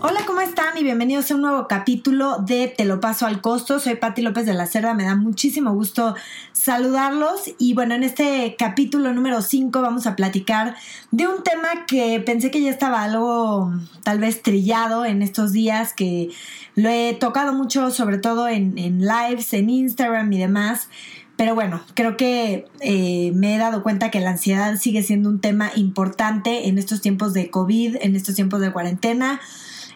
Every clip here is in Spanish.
Hola, ¿cómo están? Y bienvenidos a un nuevo capítulo de Te lo paso al costo. Soy Patti López de la Cerda, me da muchísimo gusto saludarlos. Y bueno, en este capítulo número 5 vamos a platicar de un tema que pensé que ya estaba algo tal vez trillado en estos días, que lo he tocado mucho, sobre todo en, en lives, en Instagram y demás. Pero bueno, creo que eh, me he dado cuenta que la ansiedad sigue siendo un tema importante en estos tiempos de COVID, en estos tiempos de cuarentena.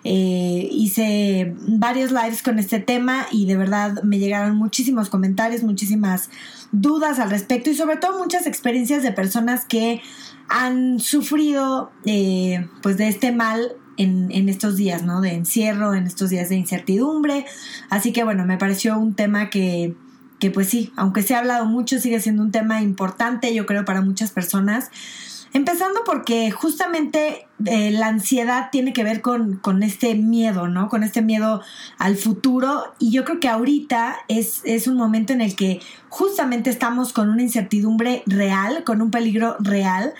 Eh, hice varios lives con este tema y de verdad me llegaron muchísimos comentarios, muchísimas dudas al respecto y sobre todo muchas experiencias de personas que han sufrido eh, pues de este mal en, en, estos días, ¿no? De encierro, en estos días de incertidumbre. Así que bueno, me pareció un tema que, que pues sí, aunque se ha hablado mucho, sigue siendo un tema importante, yo creo, para muchas personas. Empezando porque justamente eh, la ansiedad tiene que ver con, con, este miedo, ¿no? Con este miedo al futuro. Y yo creo que ahorita es, es un momento en el que justamente estamos con una incertidumbre real, con un peligro real.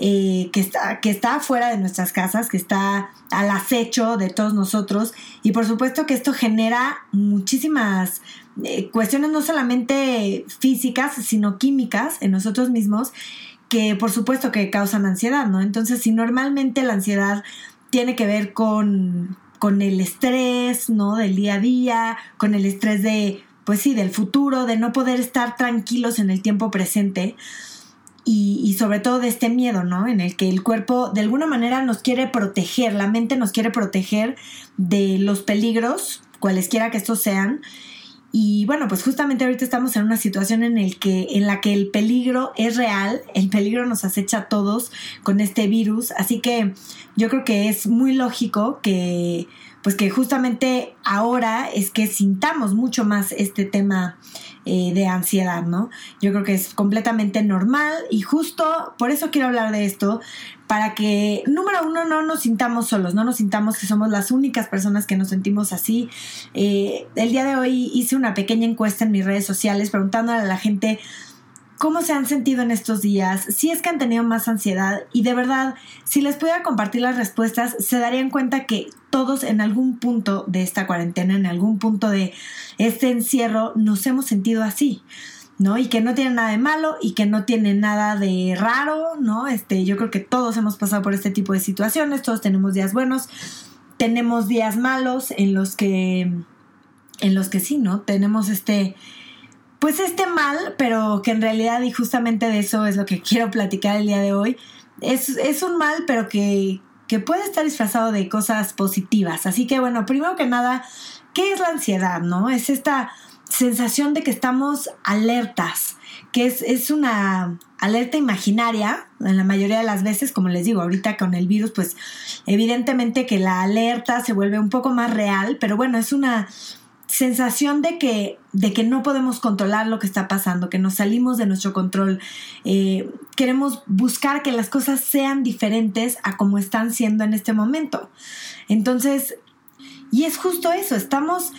Eh, que, está, que está fuera de nuestras casas, que está al acecho de todos nosotros. Y por supuesto que esto genera muchísimas eh, cuestiones no solamente físicas, sino químicas en nosotros mismos que por supuesto que causan ansiedad, ¿no? Entonces, si normalmente la ansiedad tiene que ver con, con el estrés, ¿no? Del día a día, con el estrés de, pues sí, del futuro, de no poder estar tranquilos en el tiempo presente. Y, y, sobre todo de este miedo, ¿no? En el que el cuerpo de alguna manera nos quiere proteger, la mente nos quiere proteger de los peligros, cualesquiera que estos sean, y bueno, pues justamente ahorita estamos en una situación en, el que, en la que el peligro es real, el peligro nos acecha a todos con este virus, así que yo creo que es muy lógico que pues que justamente ahora es que sintamos mucho más este tema eh, de ansiedad, ¿no? Yo creo que es completamente normal y justo por eso quiero hablar de esto, para que, número uno, no nos sintamos solos, no nos sintamos que somos las únicas personas que nos sentimos así. Eh, el día de hoy hice una pequeña encuesta en mis redes sociales preguntándole a la gente cómo se han sentido en estos días, si es que han tenido más ansiedad y de verdad, si les pudiera compartir las respuestas, se darían cuenta que todos en algún punto de esta cuarentena, en algún punto de este encierro, nos hemos sentido así. ¿no? Y que no tiene nada de malo y que no tiene nada de raro, ¿no? Este, yo creo que todos hemos pasado por este tipo de situaciones, todos tenemos días buenos, tenemos días malos en los que en los que sí, ¿no? Tenemos este pues este mal, pero que en realidad, y justamente de eso es lo que quiero platicar el día de hoy, es, es un mal, pero que, que puede estar disfrazado de cosas positivas. Así que bueno, primero que nada, ¿qué es la ansiedad? ¿No? Es esta sensación de que estamos alertas, que es, es, una alerta imaginaria, en la mayoría de las veces, como les digo, ahorita con el virus, pues evidentemente que la alerta se vuelve un poco más real, pero bueno, es una sensación de que, de que no podemos controlar lo que está pasando, que nos salimos de nuestro control. Eh, queremos buscar que las cosas sean diferentes a como están siendo en este momento. Entonces, y es justo eso, estamos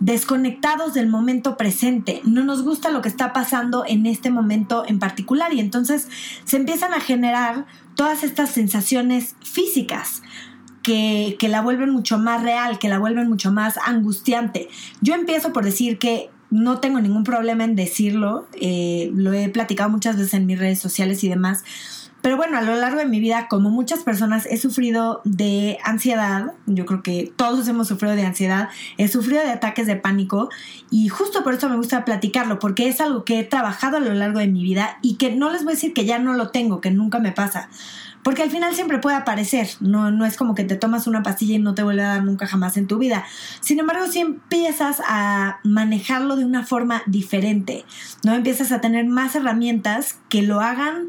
desconectados del momento presente, no nos gusta lo que está pasando en este momento en particular y entonces se empiezan a generar todas estas sensaciones físicas que, la vuelven mucho más real, que la vuelven mucho más angustiante. Yo empiezo por decir que no tengo ningún problema en decirlo, eh, lo he platicado muchas veces en mis redes sociales y demás, pero bueno, a lo largo de mi vida, como muchas personas, he sufrido de ansiedad, yo creo que todos hemos sufrido de ansiedad, he sufrido de ataques de pánico y justo por eso me gusta platicarlo, porque es algo que he trabajado a lo largo de mi vida y que no les voy a decir que ya no lo tengo, que nunca me pasa. Porque al final siempre puede aparecer, no, no es como que te tomas una pastilla y no te vuelve a dar nunca jamás en tu vida. Sin embargo, si empiezas a manejarlo de una forma diferente, ¿no? Empiezas a tener más herramientas que lo hagan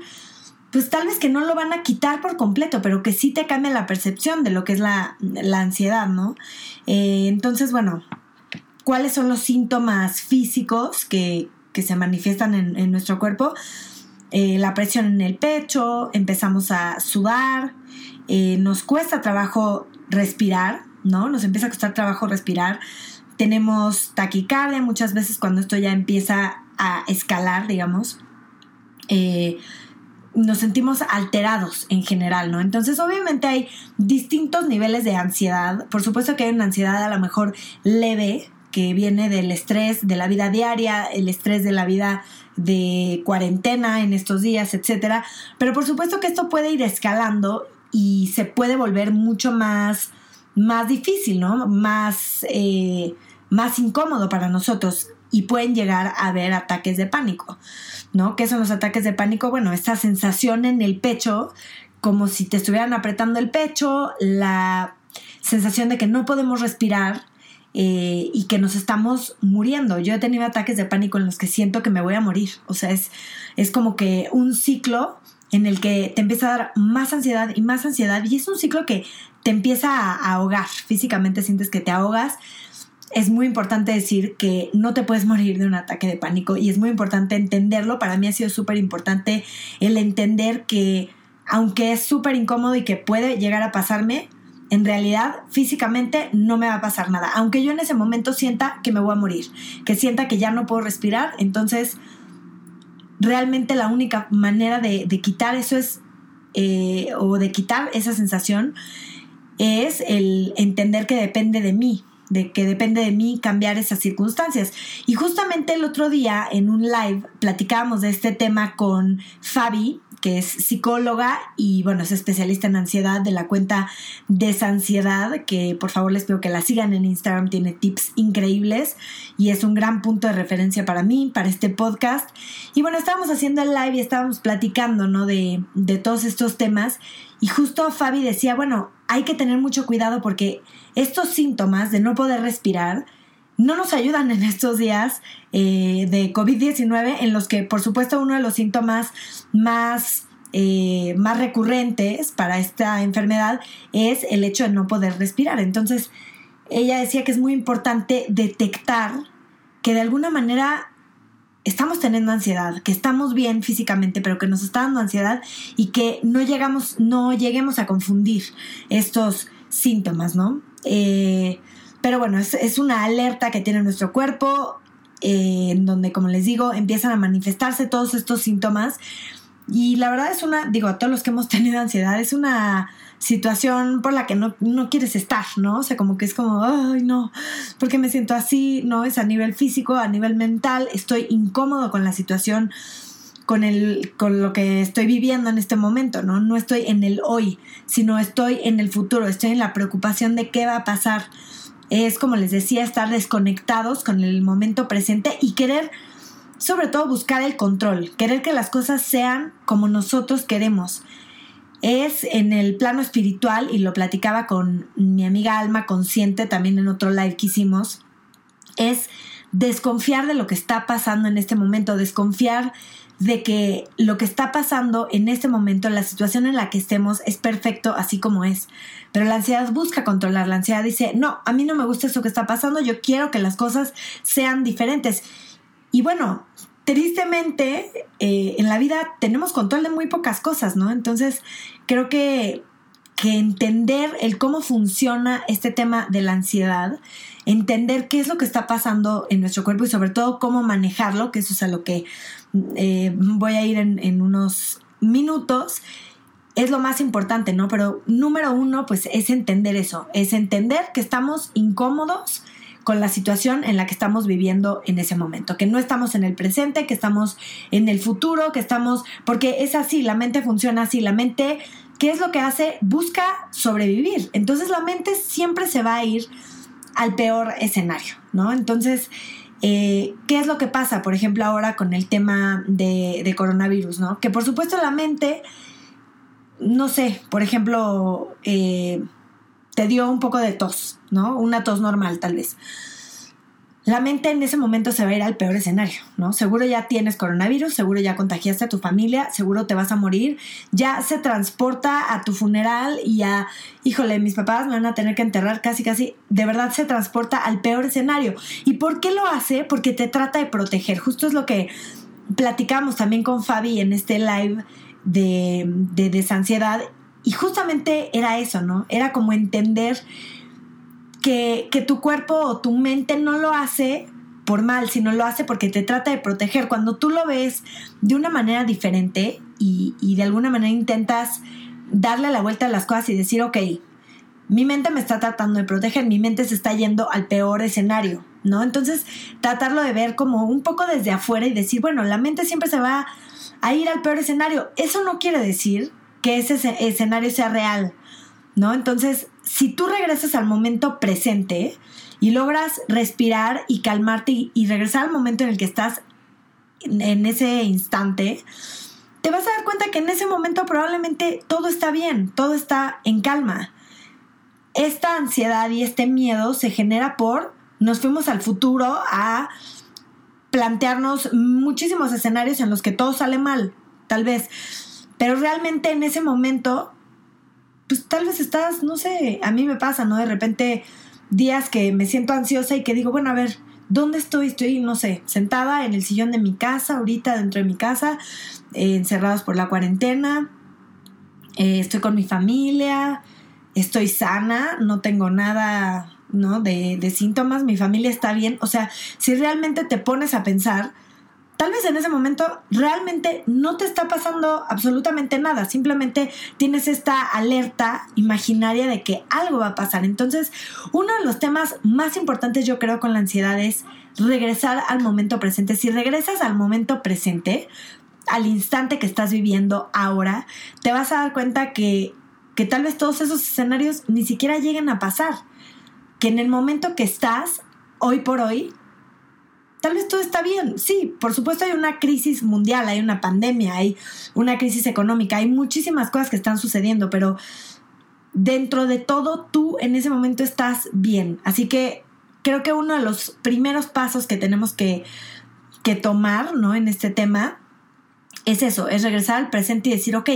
pues tal vez que no lo van a quitar por completo, pero que sí te cambia la percepción de lo que es la, ansiedad, ¿no? Eh, entonces, bueno, ¿cuáles son los síntomas físicos que, se manifiestan en nuestro cuerpo? Eh, la presión en el pecho, empezamos a sudar, eh, nos cuesta trabajo respirar, ¿no? Nos empieza a costar trabajo respirar. Tenemos taquicardia muchas veces cuando esto ya empieza a escalar, digamos. Nos sentimos alterados en general, ¿no? Entonces, obviamente hay distintos niveles de ansiedad. Por supuesto que hay una ansiedad a lo mejor leve, que viene del estrés de la vida diaria, el estrés de la vida de cuarentena en estos días, etcétera. Pero por supuesto que esto puede ir escalando y se puede volver mucho más, más difícil, ¿no? Más, eh, más incómodo para nosotros y pueden llegar a haber ataques de pánico, ¿no? ¿Qué son los ataques de pánico? Bueno, esta sensación en el pecho, como si te estuvieran apretando el pecho, la sensación de que no podemos respirar eh, y que nos estamos muriendo. Yo he tenido ataques de pánico en los que siento que me voy a morir. O sea, es, es como que un ciclo en el que te empieza a dar más ansiedad y más ansiedad y es un ciclo que te empieza a ahogar. Físicamente sientes que te ahogas es muy importante decir que no te puedes morir de un ataque de pánico y es muy importante entenderlo. Para mí ha sido súper importante el entender que aunque es súper incómodo y que puede llegar a pasarme, en realidad físicamente no me va a pasar nada. Aunque yo en ese momento sienta que me voy a morir, que sienta que ya no puedo respirar, entonces realmente la única manera de, quitar eso es, eh, o de quitar esa sensación, es el entender que depende de mí, de que depende de mí cambiar esas circunstancias. Y justamente el otro día en un live platicábamos de este tema con Fabi, que es psicóloga y bueno, es especialista en ansiedad de la cuenta Desansiedad, que por favor les pido que la sigan en Instagram, tiene tips increíbles y es un gran punto de referencia para mí, para este podcast. Y bueno, estábamos haciendo el live y estábamos platicando, ¿no? De, de todos estos temas y justo Fabi decía, bueno, hay que tener mucho cuidado porque estos síntomas de no poder respirar no nos ayudan en estos días eh, de COVID-19 en los que por supuesto uno de los síntomas más, eh, más recurrentes para esta enfermedad es el hecho de no poder respirar. Entonces ella decía que es muy importante detectar que de alguna manera estamos teniendo ansiedad, que estamos bien físicamente, pero que nos está dando ansiedad y que no llegamos, no lleguemos a confundir estos síntomas, ¿no? Eh, pero bueno, es, una alerta que tiene nuestro cuerpo, eh, en donde, como les digo, empiezan a manifestarse todos estos síntomas. Y la verdad es una, digo, a todos los que hemos tenido ansiedad, es una situación por la que no, quieres estar, ¿no? O sea, como que es como, ay, no, porque me siento así, no, es a nivel físico, a nivel mental, estoy incómodo con la situación, con, el, con lo que estoy viviendo en este momento, ¿no? No estoy en el hoy, sino estoy en el futuro, estoy en la preocupación de qué va a pasar. Es, como les decía, estar desconectados con el momento presente y querer sobre todo buscar el control, querer que las cosas sean como nosotros queremos es en el plano espiritual, y lo platicaba con mi amiga Alma Consciente también en otro live que hicimos, es desconfiar de lo que está pasando en este momento, desconfiar de que lo que está pasando en este momento, la situación en la que estemos, es perfecto así como es. Pero la ansiedad busca controlar, la ansiedad dice, no, a mí no me gusta eso que está pasando, yo quiero que las cosas sean diferentes. Y bueno, tristemente eh, en la vida tenemos control de muy pocas cosas, ¿no? Entonces creo que, que entender el cómo funciona este tema de la ansiedad, entender qué es lo que está pasando en nuestro cuerpo y sobre todo cómo manejarlo, que eso es a lo que eh, voy a ir en, en unos minutos, es lo más importante, ¿no? Pero número uno, pues es entender eso, es entender que estamos incómodos, con la situación en la que estamos viviendo en ese momento, que no estamos en el presente, que estamos en el futuro, que estamos, porque es así, la mente funciona así, la mente, ¿qué es lo que hace? Busca sobrevivir. Entonces la mente siempre se va a ir al peor escenario, ¿no? Entonces, eh, ¿qué es lo que pasa, por ejemplo, ahora con el tema de, coronavirus, ¿no? Que por supuesto la mente, no sé, por ejemplo, eh, te dio un poco de tos, ¿no? Una tos normal tal vez. La mente en ese momento se va a ir al peor escenario, ¿no? Seguro ya tienes coronavirus, seguro ya contagiaste a tu familia, seguro te vas a morir, ya se transporta a tu funeral y a, híjole, mis papás me van a tener que enterrar casi, casi, de verdad se transporta al peor escenario. ¿Y por qué lo hace? Porque te trata de proteger. Justo es lo que platicamos también con Fabi en este live de, de desansiedad y justamente era eso, ¿no? Era como entender que, tu cuerpo o tu mente no lo hace por mal, sino lo hace porque te trata de proteger. Cuando tú lo ves de una manera diferente y, y de alguna manera intentas darle la vuelta a las cosas y decir, ok, mi mente me está tratando de proteger, mi mente se está yendo al peor escenario, ¿no? Entonces, tratarlo de ver como un poco desde afuera y decir, bueno, la mente siempre se va a ir al peor escenario. Eso no quiere decir que ese escenario sea real, ¿no? Entonces, si tú regresas al momento presente y logras respirar y calmarte y, regresar al momento en el que estás en ese instante, te vas a dar cuenta que en ese momento probablemente todo está bien, todo está en calma. Esta ansiedad y este miedo se genera por nos fuimos al futuro a plantearnos muchísimos escenarios en los que todo sale mal, tal vez. Pero realmente en ese momento, pues tal vez estás, no sé, a mí me pasa, ¿no? De repente días que me siento ansiosa y que digo, bueno, a ver, ¿dónde estoy? Estoy, no sé, sentada en el sillón de mi casa, ahorita dentro de mi casa, eh, encerrados por la cuarentena, eh, estoy con mi familia, estoy sana, no tengo nada, ¿no? De, de síntomas, mi familia está bien. O sea, si realmente te pones a pensar, tal vez en ese momento realmente no te está pasando absolutamente nada, simplemente tienes esta alerta imaginaria de que algo va a pasar. Entonces, uno de los temas más importantes yo creo con la ansiedad es regresar al momento presente. Si regresas al momento presente, al instante que estás viviendo ahora, te vas a dar cuenta que, que tal vez todos esos escenarios ni siquiera lleguen a pasar. Que en el momento que estás, hoy por hoy, tal vez todo está bien. Sí, por supuesto hay una crisis mundial, hay una pandemia, hay una crisis económica, hay muchísimas cosas que están sucediendo, pero dentro de todo tú en ese momento estás bien. Así que creo que uno de los primeros pasos que tenemos que, que tomar ¿no? en este tema es eso, es regresar al presente y decir, ok,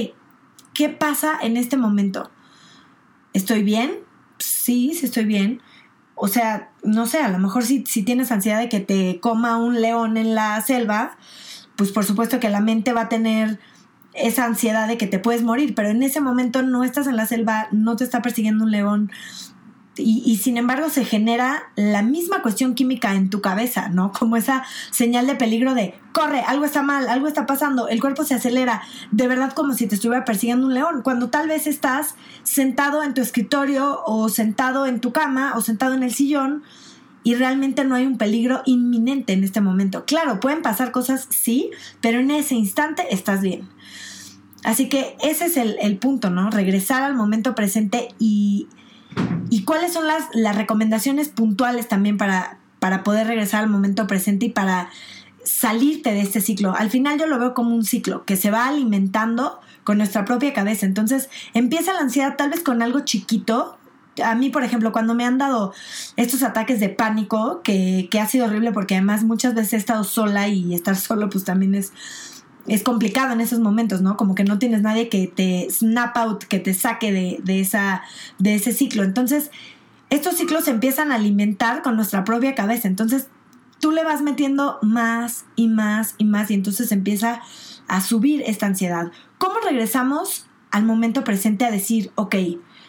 ¿qué pasa en este momento? ¿Estoy bien? Sí, sí estoy bien. O sea, no sé, a lo mejor si, si tienes ansiedad de que te coma un león en la selva, pues por supuesto que la mente va a tener esa ansiedad de que te puedes morir, pero en ese momento no estás en la selva, no te está persiguiendo un león, y, sin embargo se genera la misma cuestión química en tu cabeza, ¿no? Como esa señal de peligro de, corre, algo está mal, algo está pasando, el cuerpo se acelera, de verdad como si te estuviera persiguiendo un león, cuando tal vez estás sentado en tu escritorio o sentado en tu cama o sentado en el sillón y realmente no hay un peligro inminente en este momento. Claro, pueden pasar cosas, sí, pero en ese instante estás bien. Así que ese es el, el punto, ¿no? Regresar al momento presente y ¿Y cuáles son las, las recomendaciones puntuales también para, para poder regresar al momento presente y para salirte de este ciclo? Al final yo lo veo como un ciclo que se va alimentando con nuestra propia cabeza. Entonces empieza la ansiedad tal vez con algo chiquito, a mí, por ejemplo, cuando me han dado estos ataques de pánico, que, que, ha sido horrible porque además muchas veces he estado sola y estar solo pues también es es complicado en esos momentos, ¿no? Como que no tienes nadie que te snap out, que te saque de, esa, de ese ciclo. Entonces, estos ciclos se empiezan a alimentar con nuestra propia cabeza. Entonces, tú le vas metiendo más y más y más y entonces empieza a subir esta ansiedad. ¿Cómo regresamos al momento presente a decir, ok,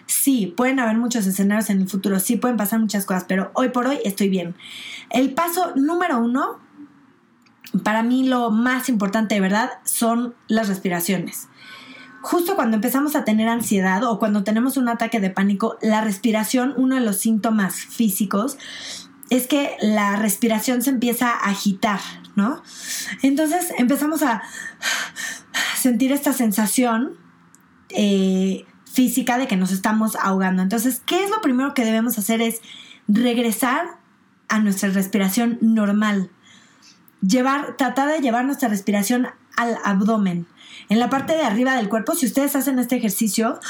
sí, pueden haber muchos escenarios en el futuro, sí pueden pasar muchas cosas, pero hoy por hoy estoy bien? El paso número uno para mí lo más importante de verdad son las respiraciones. Justo cuando empezamos a tener ansiedad o cuando tenemos un ataque de pánico, la respiración, uno de los síntomas físicos, es que la respiración se empieza a agitar, ¿no? Entonces empezamos a sentir esta sensación eh, física de que nos estamos ahogando. Entonces, ¿qué es lo primero que debemos hacer? Es regresar a nuestra respiración normal llevar, tratar de llevar nuestra respiración al abdomen. En la parte de arriba del cuerpo, si ustedes hacen este ejercicio,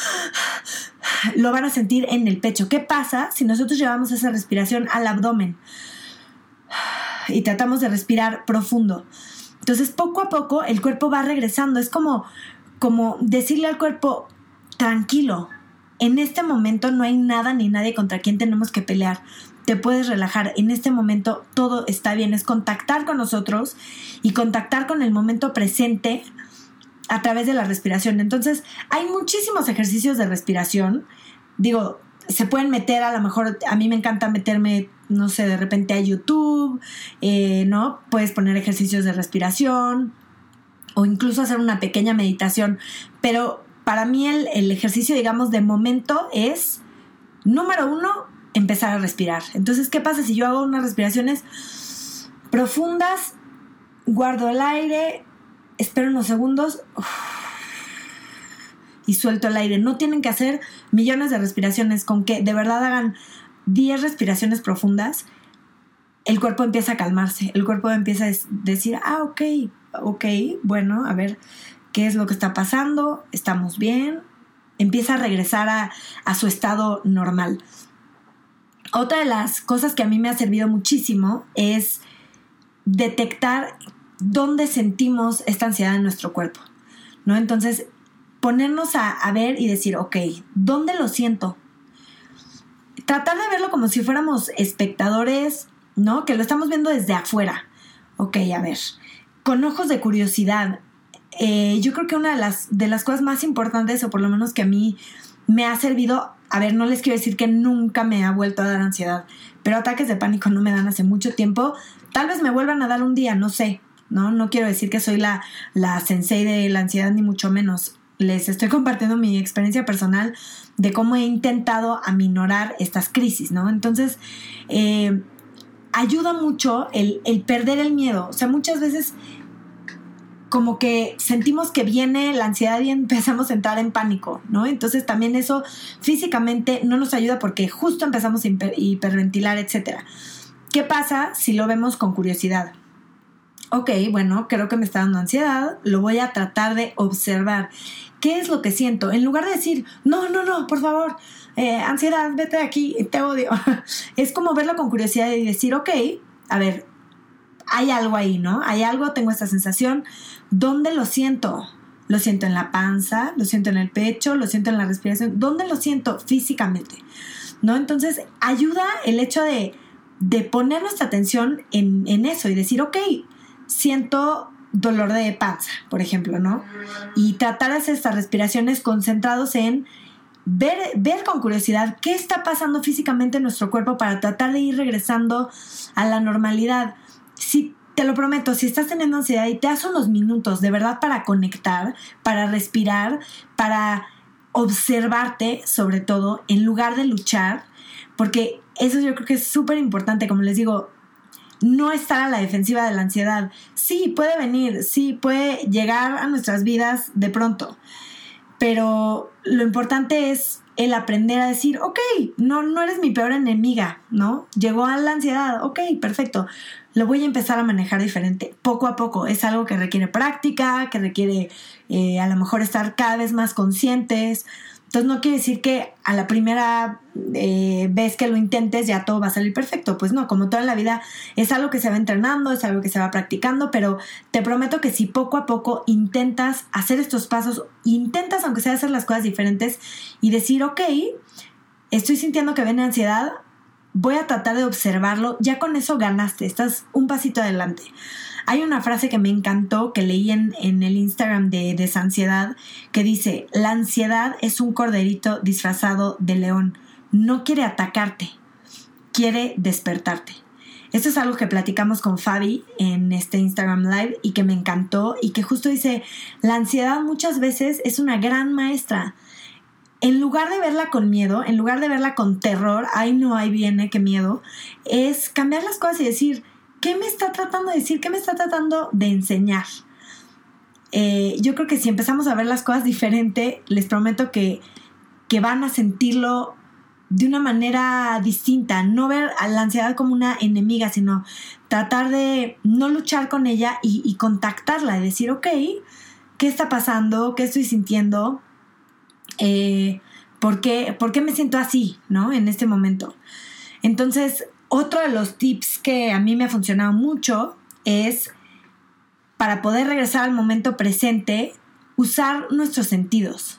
lo van a sentir en el pecho. ¿Qué pasa si nosotros llevamos esa respiración al abdomen? Y tratamos de respirar profundo. Entonces, poco a poco, el cuerpo va regresando. Es como, como decirle al cuerpo, tranquilo, en este momento no hay nada ni nadie contra quien tenemos que pelear te puedes relajar. En este momento todo está bien. Es contactar con nosotros y contactar con el momento presente a través de la respiración. Entonces, hay muchísimos ejercicios de respiración. Digo, se pueden meter, a lo mejor a mí me encanta meterme, no sé, de repente a YouTube, eh, ¿no? Puedes poner ejercicios de respiración o incluso hacer una pequeña meditación, pero para mí el, el ejercicio, digamos, de momento es, número uno, empezar a respirar. Entonces, ¿qué pasa si yo hago unas respiraciones profundas, guardo el aire, espero unos segundos y suelto el aire? No tienen que hacer millones de respiraciones, con que de verdad hagan 10 respiraciones profundas, el cuerpo empieza a calmarse, el cuerpo empieza a decir, ah, ok, ok, bueno, a ver, ¿qué es lo que está pasando? ¿Estamos bien? Empieza a regresar a, a su estado normal. Otra de las cosas que a mí me ha servido muchísimo es detectar dónde sentimos esta ansiedad en nuestro cuerpo, ¿no? Entonces, ponernos a, ver y decir, ok, ¿dónde lo siento? Tratar de verlo como si fuéramos espectadores, ¿no? Que lo estamos viendo desde afuera. Ok, a ver, con ojos de curiosidad. Eh, yo creo que una de las, de las cosas más importantes, o por lo menos que a mí me ha servido, a ver, no les quiero decir que nunca me ha vuelto a dar ansiedad, pero ataques de pánico no me dan hace mucho tiempo. Tal vez me vuelvan a dar un día, no sé, ¿no? No quiero decir que soy la, la sensei de la ansiedad, ni mucho menos les estoy compartiendo mi experiencia personal de cómo he intentado aminorar estas crisis, ¿no? Entonces, eh, ayuda mucho el, el, perder el miedo. O sea, muchas veces como que sentimos que viene la ansiedad y empezamos a entrar en pánico, ¿no? Entonces también eso físicamente no nos ayuda porque justo empezamos a hiperventilar, etc. ¿Qué pasa si lo vemos con curiosidad? ok, bueno, creo que me está dando ansiedad, lo voy a tratar de observar. ¿Qué es lo que siento? En lugar de decir, no, no, no, por favor, eh, ansiedad, vete de aquí, te odio. es como verlo con curiosidad y decir, ok, a ver, hay algo ahí, ¿no? Hay algo, tengo esta sensación. ¿Dónde lo siento? Lo siento en la panza, lo siento en el pecho, lo siento en la respiración. ¿Dónde lo siento físicamente? ¿No? Entonces, ayuda el hecho de, de poner nuestra atención en, en eso y decir, ok, siento dolor de panza, por ejemplo, ¿no? Y tratar de hacer estas respiraciones concentrados en ver, ver con curiosidad qué está pasando físicamente en nuestro cuerpo para tratar de ir regresando a la normalidad. Te lo prometo, si estás teniendo ansiedad y te das unos minutos de verdad para conectar, para respirar, para observarte sobre todo, en lugar de luchar, porque eso yo creo que es súper importante, como les digo, no estar a la defensiva de la ansiedad. Sí, puede venir, sí, puede llegar a nuestras vidas de pronto, pero lo importante es el aprender a decir, ok, no, no eres mi peor enemiga, ¿no? Llegó a la ansiedad, ok, perfecto. Lo voy a empezar a manejar diferente, poco a poco. Es algo que requiere práctica, que requiere eh, a lo mejor estar cada vez más conscientes. Entonces no quiere decir que a la primera eh, vez que lo intentes ya todo va a salir perfecto. Pues no, como toda la vida es algo que se va entrenando, es algo que se va practicando, pero te prometo que si poco a poco intentas hacer estos pasos, intentas aunque sea hacer las cosas diferentes y decir, ok, estoy sintiendo que viene ansiedad, voy a tratar de observarlo, ya con eso ganaste, estás un pasito adelante. Hay una frase que me encantó que leí en, el Instagram de Desansiedad que dice, la ansiedad es un corderito disfrazado de león. No quiere atacarte, quiere despertarte. Esto es algo que platicamos con Fabi en este Instagram Live y que me encantó y que justo dice, la ansiedad muchas veces es una gran maestra. En lugar de verla con miedo, en lugar de verla con terror, ay no, ahí viene, qué miedo, es cambiar las cosas y decir, ¿qué me está tratando de decir? ¿Qué me está tratando de enseñar? Eh, yo creo que si empezamos a ver las cosas diferente, les prometo que, van a sentirlo de una manera distinta, no ver a la ansiedad como una enemiga, sino tratar de no luchar con ella y, contactarla y decir, ok, ¿qué está pasando? ¿Qué estoy sintiendo? Eh, ¿por, qué, ¿Por qué me siento así, no? En este momento. Entonces, otro de los tips que a mí me ha funcionado mucho es para poder regresar al momento presente, usar nuestros sentidos.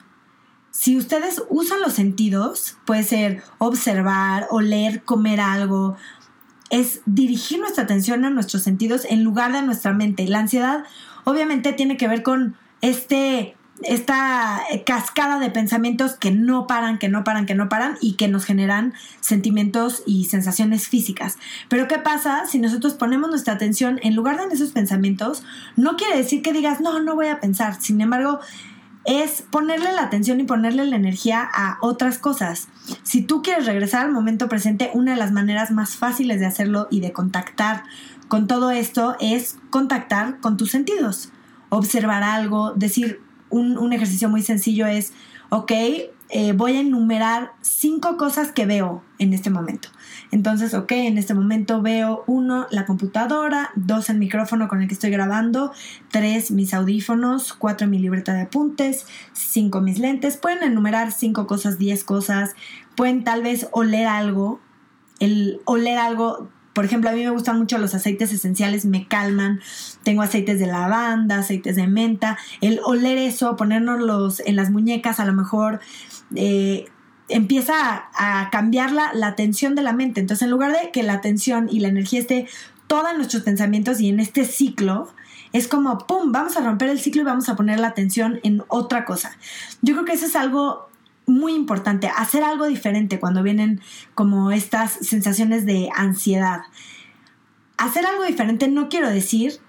Si ustedes usan los sentidos, puede ser observar, oler, comer algo, es dirigir nuestra atención a nuestros sentidos en lugar de nuestra mente. La ansiedad obviamente tiene que ver con este esta cascada de pensamientos que no paran, que no paran, que no paran y que nos generan sentimientos y sensaciones físicas. Pero ¿qué pasa si nosotros ponemos nuestra atención en lugar de en esos pensamientos? No quiere decir que digas, no, no voy a pensar. Sin embargo, es ponerle la atención y ponerle la energía a otras cosas. Si tú quieres regresar al momento presente, una de las maneras más fáciles de hacerlo y de contactar con todo esto es contactar con tus sentidos. Observar algo, decir, un, ejercicio muy sencillo es, ok, eh, voy a enumerar cinco cosas que veo en este momento. Entonces, ok, en este momento veo uno, la computadora, dos, el micrófono con el que estoy grabando, tres, mis audífonos, cuatro, mi libreta de apuntes, cinco, mis lentes. Pueden enumerar cinco cosas, diez cosas, pueden tal vez oler algo. El oler algo por ejemplo, a mí me gustan mucho los aceites esenciales, me calman. Tengo aceites de lavanda, aceites de menta. El oler eso, ponernos en las muñecas, a lo mejor eh, empieza a, cambiar la, la tensión de la mente. Entonces, en lugar de que la atención y la energía esté todos nuestros pensamientos y en este ciclo, es como, ¡pum!, vamos a romper el ciclo y vamos a poner la atención en otra cosa. Yo creo que eso es algo muy importante, hacer algo diferente cuando vienen como estas sensaciones de ansiedad. Hacer algo diferente no quiero decir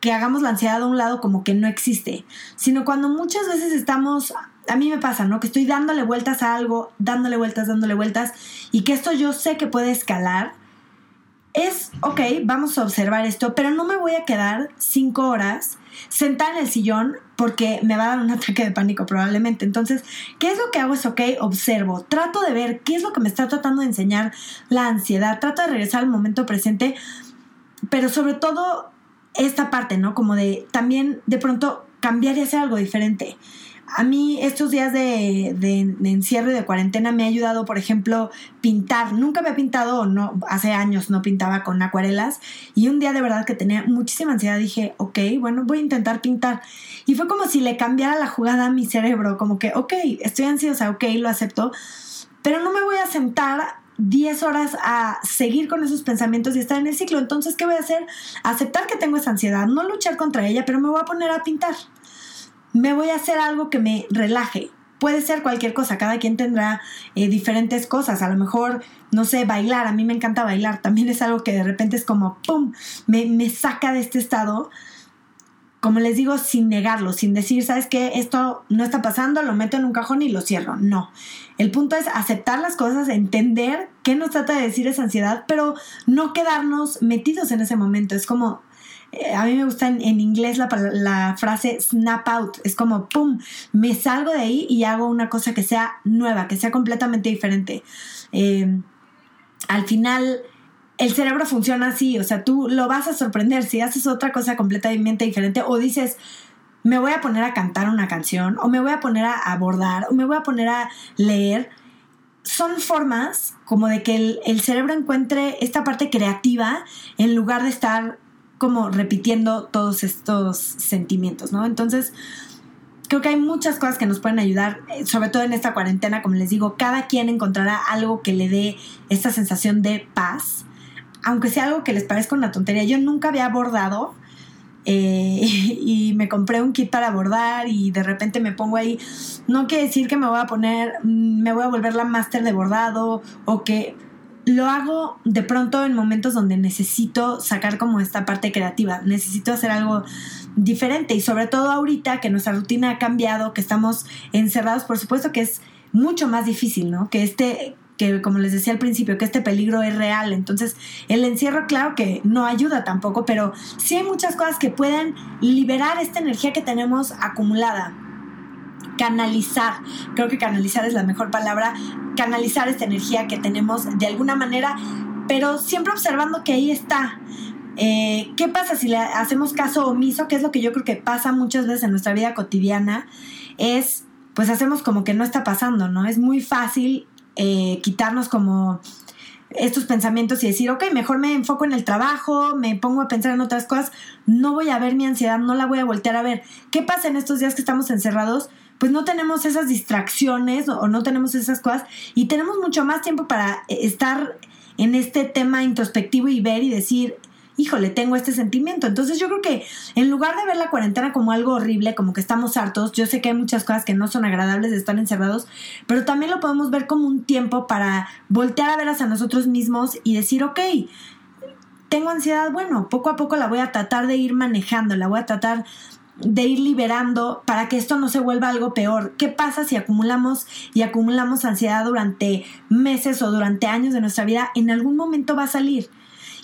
que hagamos la ansiedad a un lado como que no existe, sino cuando muchas veces estamos, a mí me pasa, ¿no? Que estoy dándole vueltas a algo, dándole vueltas, dándole vueltas, y que esto yo sé que puede escalar, es, ok, vamos a observar esto, pero no me voy a quedar cinco horas sentada en el sillón porque me va a dar un ataque de pánico probablemente. Entonces, ¿qué es lo que hago? Es, ok, observo, trato de ver qué es lo que me está tratando de enseñar la ansiedad, trato de regresar al momento presente, pero sobre todo esta parte, ¿no? Como de también de pronto cambiar y hacer algo diferente a mí estos días de, encierro y de cuarentena me ha ayudado, por ejemplo, pintar. Nunca había pintado, no, hace años no pintaba con acuarelas. Y un día de verdad que tenía muchísima ansiedad, dije, ok, bueno, voy a intentar pintar. Y fue como si le cambiara la jugada a mi cerebro, como que, ok, estoy ansiosa, ok, lo acepto. Pero no me voy a sentar 10 horas a seguir con esos pensamientos y estar en el ciclo. Entonces, ¿qué voy a hacer? Aceptar que tengo esa ansiedad, no luchar contra ella, pero me voy a poner a pintar me voy a hacer algo que me relaje. Puede ser cualquier cosa, cada quien tendrá eh, diferentes cosas. A lo mejor, no sé, bailar, a mí me encanta bailar. También es algo que de repente es como, ¡pum!, me, me saca de este estado como les digo, sin negarlo, sin decir, ¿sabes qué? Esto no está pasando, lo meto en un cajón y lo cierro. No. El punto es aceptar las cosas, entender qué nos trata de decir esa ansiedad, pero no quedarnos metidos en ese momento. Es como, a mí me gusta en, inglés la, la, frase snap out. Es como, ¡pum! Me salgo de ahí y hago una cosa que sea nueva, que sea completamente diferente. Eh, al final, el cerebro funciona así. O sea, tú lo vas a sorprender si haces otra cosa completamente diferente o dices, me voy a poner a cantar una canción o me voy a poner a abordar o me voy a poner a leer. Son formas como de que el, el cerebro encuentre esta parte creativa en lugar de estar como repitiendo todos estos sentimientos, ¿no? Entonces, creo que hay muchas cosas que nos pueden ayudar, eh, sobre todo en esta cuarentena, como les digo, cada quien encontrará algo que le dé esta sensación de paz, aunque sea algo que les parezca una tontería. Yo nunca había bordado eh, y me compré un kit para bordar y de repente me pongo ahí, no quiere decir que me voy a poner, mm, me voy a volver la máster de bordado o que lo hago de pronto en momentos donde necesito sacar como esta parte creativa, necesito hacer algo diferente y sobre todo ahorita que nuestra rutina ha cambiado, que estamos encerrados, por supuesto que es mucho más difícil, ¿no? Que este que como les decía al principio, que este peligro es real. Entonces, el encierro, claro que no ayuda tampoco, pero sí hay muchas cosas que pueden liberar esta energía que tenemos acumulada canalizar, creo que canalizar es la mejor palabra, canalizar esta energía que tenemos de alguna manera, pero siempre observando que ahí está. Eh, ¿Qué pasa si le hacemos caso omiso? Que es lo que yo creo que pasa muchas veces en nuestra vida cotidiana, es pues hacemos como que no está pasando, ¿no? Es muy fácil eh, quitarnos como estos pensamientos y decir, ok, mejor me enfoco en el trabajo, me pongo a pensar en otras cosas, no voy a ver mi ansiedad, no la voy a voltear a ver. ¿Qué pasa en estos días que estamos encerrados? Pues no tenemos esas distracciones o no tenemos esas cosas y tenemos mucho más tiempo para estar en este tema introspectivo y ver y decir, híjole, tengo este sentimiento. Entonces yo creo que en lugar de ver la cuarentena como algo horrible, como que estamos hartos, yo sé que hay muchas cosas que no son agradables de estar encerrados, pero también lo podemos ver como un tiempo para voltear a ver hacia nosotros mismos y decir, ok, tengo ansiedad, bueno, poco a poco la voy a tratar de ir manejando, la voy a tratar de ir liberando para que esto no se vuelva algo peor. ¿Qué pasa si acumulamos y acumulamos ansiedad durante meses o durante años de nuestra vida? En algún momento va a salir.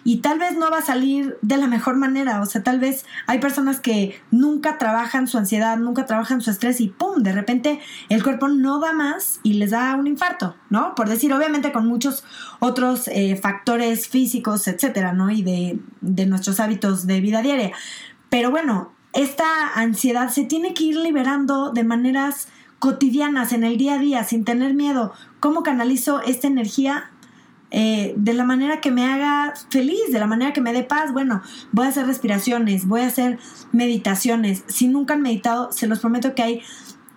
Y tal vez no va a salir de la mejor manera. O sea, tal vez hay personas que nunca trabajan su ansiedad, nunca trabajan su estrés y ¡pum! De repente el cuerpo no da más y les da un infarto, ¿no? Por decir, obviamente con muchos otros eh, factores físicos, etcétera, ¿no? Y de, de nuestros hábitos de vida diaria. Pero bueno, esta ansiedad se tiene que ir liberando de maneras cotidianas, en el día a día, sin tener miedo. ¿Cómo canalizo esta energía? Eh, de la manera que me haga feliz, de la manera que me dé paz. Bueno, voy a hacer respiraciones, voy a hacer meditaciones. Si nunca han meditado, se los prometo que hay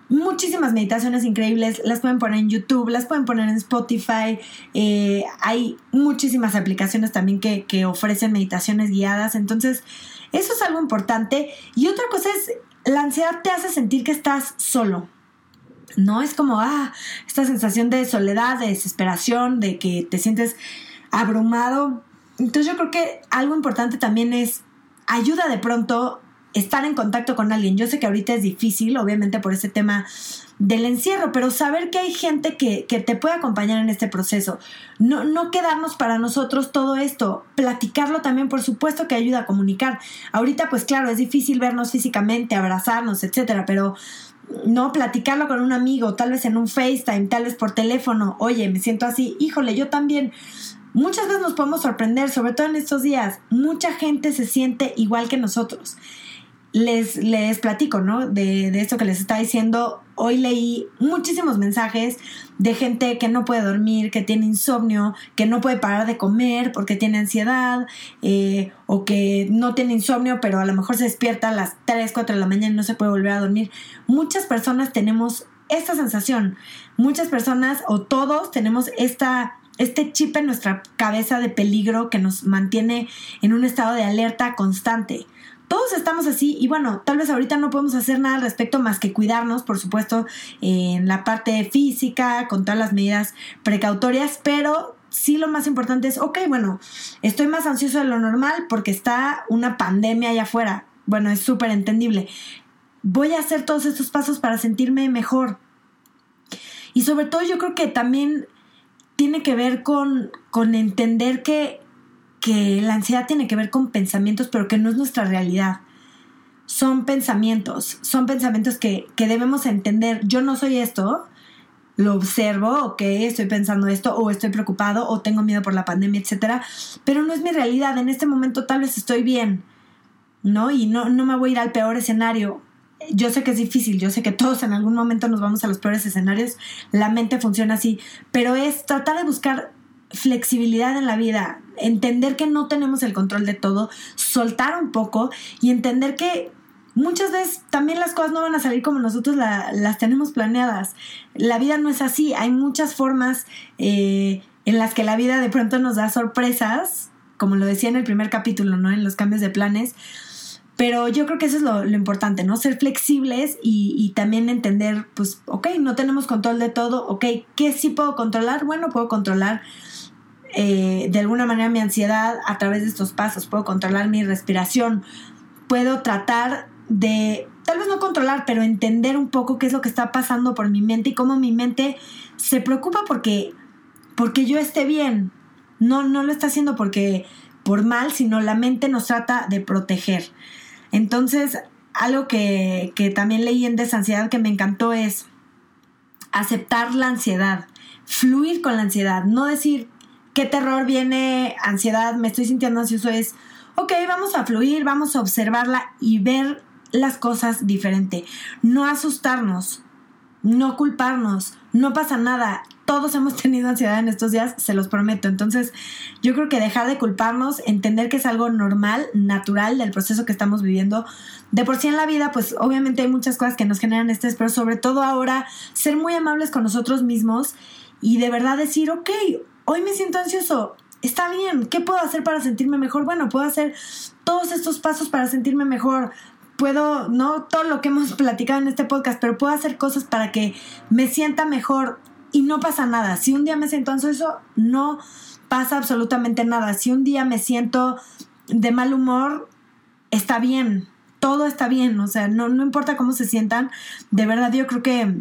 muchísimas meditaciones increíbles. Las pueden poner en YouTube, las pueden poner en Spotify. Eh, hay muchísimas aplicaciones también que, que ofrecen meditaciones guiadas. Entonces, eso es algo importante. Y otra cosa es, la ansiedad te hace sentir que estás solo. No es como, ah, esta sensación de soledad, de desesperación, de que te sientes abrumado. Entonces yo creo que algo importante también es ayuda de pronto estar en contacto con alguien. Yo sé que ahorita es difícil, obviamente por ese tema del encierro, pero saber que hay gente que, que, te puede acompañar en este proceso. No, no quedarnos para nosotros todo esto, platicarlo también, por supuesto que ayuda a comunicar. Ahorita, pues claro, es difícil vernos físicamente, abrazarnos, etcétera, pero no platicarlo con un amigo, tal vez en un FaceTime, tal vez por teléfono. Oye, me siento así, híjole, yo también. Muchas veces nos podemos sorprender, sobre todo en estos días. Mucha gente se siente igual que nosotros les, les platico, ¿no? De, de, esto que les está diciendo. Hoy leí muchísimos mensajes de gente que no puede dormir, que tiene insomnio, que no puede parar de comer porque tiene ansiedad, eh, o que no tiene insomnio, pero a lo mejor se despierta a las 3, 4 de la mañana y no se puede volver a dormir. Muchas personas tenemos esta sensación. Muchas personas o todos tenemos esta este chip en nuestra cabeza de peligro que nos mantiene en un estado de alerta constante todos estamos así y bueno, tal vez ahorita no podemos hacer nada al respecto más que cuidarnos, por supuesto, en la parte física, con todas las medidas precautorias, pero sí lo más importante es, ok, bueno, estoy más ansioso de lo normal porque está una pandemia allá afuera. Bueno, es súper entendible. Voy a hacer todos estos pasos para sentirme mejor. Y sobre todo yo creo que también tiene que ver con, con entender que que la ansiedad tiene que ver con pensamientos, pero que no es nuestra realidad. Son pensamientos, son pensamientos que, que debemos entender. Yo no soy esto, lo observo, ok, estoy pensando esto, o estoy preocupado, o tengo miedo por la pandemia, etcétera, pero no es mi realidad. En este momento tal vez estoy bien, ¿no? Y no, no me voy a ir al peor escenario. Yo sé que es difícil, yo sé que todos en algún momento nos vamos a los peores escenarios, la mente funciona así, pero es tratar de buscar flexibilidad en la vida, entender que no tenemos el control de todo, soltar un poco y entender que muchas veces también las cosas no van a salir como nosotros las tenemos planeadas. La vida no es así, hay muchas formas eh, en las que la vida de pronto nos da sorpresas, como lo decía en el primer capítulo, ¿no? En los cambios de planes. Pero yo creo que eso es lo, importante, ¿no? Ser flexibles y, y, también entender, pues, ok, no tenemos control de todo, ok, ¿qué sí puedo controlar? Bueno, puedo controlar eh, de alguna manera mi ansiedad a través de estos pasos, puedo controlar mi respiración, puedo tratar de, tal vez no controlar, pero entender un poco qué es lo que está pasando por mi mente y cómo mi mente se preocupa porque, porque yo esté bien. No, no lo está haciendo porque por mal, sino la mente nos trata de proteger. Entonces, algo que, que también leí en Desansiedad que me encantó es aceptar la ansiedad, fluir con la ansiedad, no decir, qué terror viene, ansiedad, me estoy sintiendo ansioso, es, ok, vamos a fluir, vamos a observarla y ver las cosas diferente. No asustarnos, no culparnos, no pasa nada. Todos hemos tenido ansiedad en estos días, se los prometo. Entonces, yo creo que dejar de culparnos, entender que es algo normal, natural del proceso que estamos viviendo. De por sí en la vida, pues obviamente hay muchas cosas que nos generan estrés, pero sobre todo ahora, ser muy amables con nosotros mismos y de verdad decir, ok, hoy me siento ansioso. está bien. ¿Qué puedo hacer para sentirme mejor? Bueno, puedo hacer todos estos pasos para sentirme mejor. Puedo, no todo lo que hemos platicado en este podcast, pero puedo hacer cosas para que me sienta mejor y no pasa nada. Si un día me siento ansioso, no pasa absolutamente nada. Si un día me siento de mal humor, está bien. Todo está bien. O sea, no, no importa cómo se sientan. De verdad, yo creo que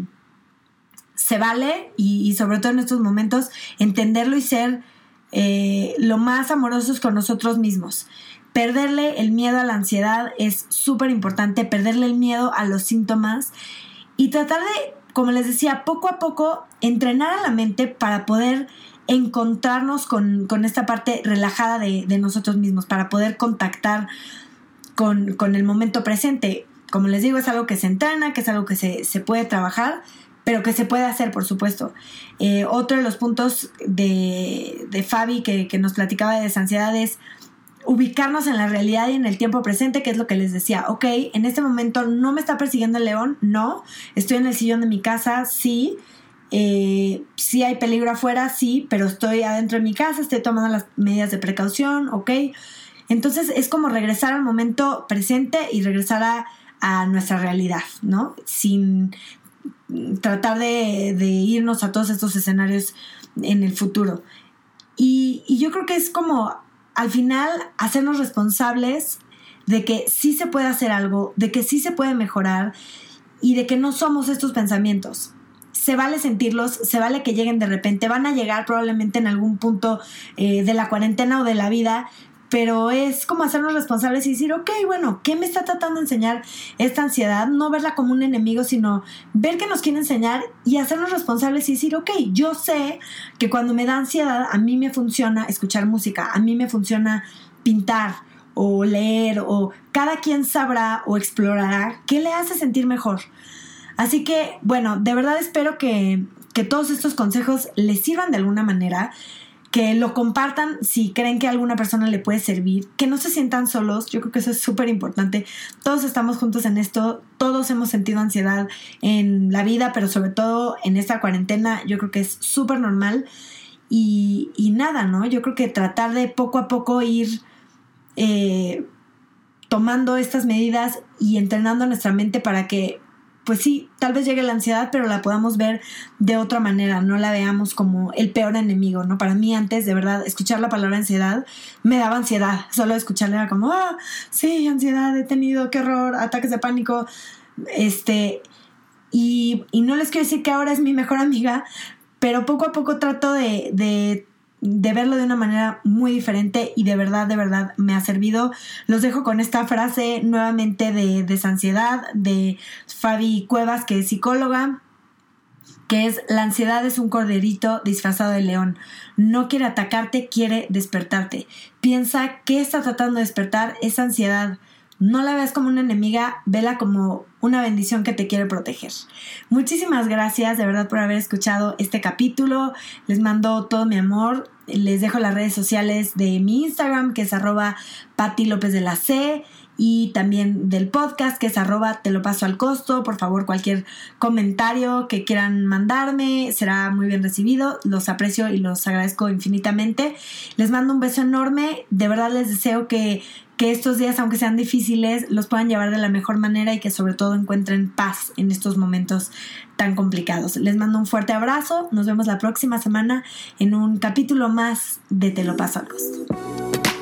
se vale y, sobre todo en estos momentos entenderlo y ser eh, lo más amorosos con nosotros mismos. Perderle el miedo a la ansiedad es súper importante, perderle el miedo a los síntomas y tratar de, como les decía, poco a poco entrenar a la mente para poder encontrarnos con, esta parte relajada de, nosotros mismos, para poder contactar con, el momento presente. Como les digo, es algo que se entrena, que es algo que se, se puede trabajar, pero que se puede hacer, por supuesto. Eh, otro de los puntos de, de Fabi que, que, nos platicaba de esa ansiedad es ubicarnos en la realidad y en el tiempo presente, que es lo que les decía. Ok, en este momento no me está persiguiendo el león, no. Estoy en el sillón de mi casa, sí. Eh, sí hay peligro afuera, sí, pero estoy adentro de mi casa, estoy tomando las medidas de precaución, ok. Entonces es como regresar al momento presente y regresar a, a nuestra realidad, ¿no? Sin, tratar de, irnos a todos estos escenarios en el futuro. Y, yo creo que es como al final hacernos responsables de que sí se puede hacer algo, de que sí se puede mejorar y de que no somos estos pensamientos. Se vale sentirlos, se vale que lleguen de repente, van a llegar probablemente en algún punto eh, de la cuarentena o de la vida, pero es como hacernos responsables y decir, ok, bueno, ¿qué me está tratando de enseñar esta ansiedad? No verla como un enemigo, sino ver qué nos quiere enseñar y hacernos responsables y decir, ok, yo sé que cuando me da ansiedad, a mí me funciona escuchar música, a mí me funciona pintar o leer o cada quien sabrá o explorará qué le hace sentir mejor. Así que, bueno, de verdad espero que, que todos estos consejos les sirvan de alguna manera que lo compartan si creen que a alguna persona le puede servir, que no se sientan solos, yo creo que eso es súper importante. Todos estamos juntos en esto, todos hemos sentido ansiedad en la vida, pero sobre todo en esta cuarentena, yo creo que es súper normal. Y, nada, ¿no? Yo creo que tratar de poco a poco ir eh, tomando estas medidas y entrenando nuestra mente para que pues sí, tal vez llegue la ansiedad, pero la podamos ver de otra manera, no la veamos como el peor enemigo, ¿no? Para mí antes, de verdad, escuchar la palabra ansiedad me daba ansiedad, solo escucharla era como, ah, sí, ansiedad, he tenido, qué horror, ataques de pánico, este, y, no les quiero decir que ahora es mi mejor amiga, pero poco a poco trato de de verlo de una manera muy diferente y de verdad, de verdad me ha servido. Los dejo con esta frase nuevamente de desansiedad de Fabi Cuevas, que es psicóloga, que es la ansiedad es un corderito disfrazado de león. No quiere atacarte, quiere despertarte. Piensa que está tratando de despertar esa ansiedad. No la veas como una enemiga, vela como una bendición que te quiere proteger. Muchísimas gracias de verdad por haber escuchado este capítulo. Les mando todo mi amor. Les dejo las redes sociales de mi Instagram, que es arroba Patti López de la C y también del podcast que es arroba te lo paso al costo. Por favor, cualquier comentario que quieran mandarme será muy bien recibido. Los aprecio y los agradezco infinitamente. Les mando un beso enorme. De verdad les deseo que que estos días, aunque sean difíciles, los puedan llevar de la mejor manera y que sobre todo encuentren paz en estos momentos tan complicados. Les mando un fuerte abrazo, nos vemos la próxima semana en un capítulo más de Te lo paso al costo.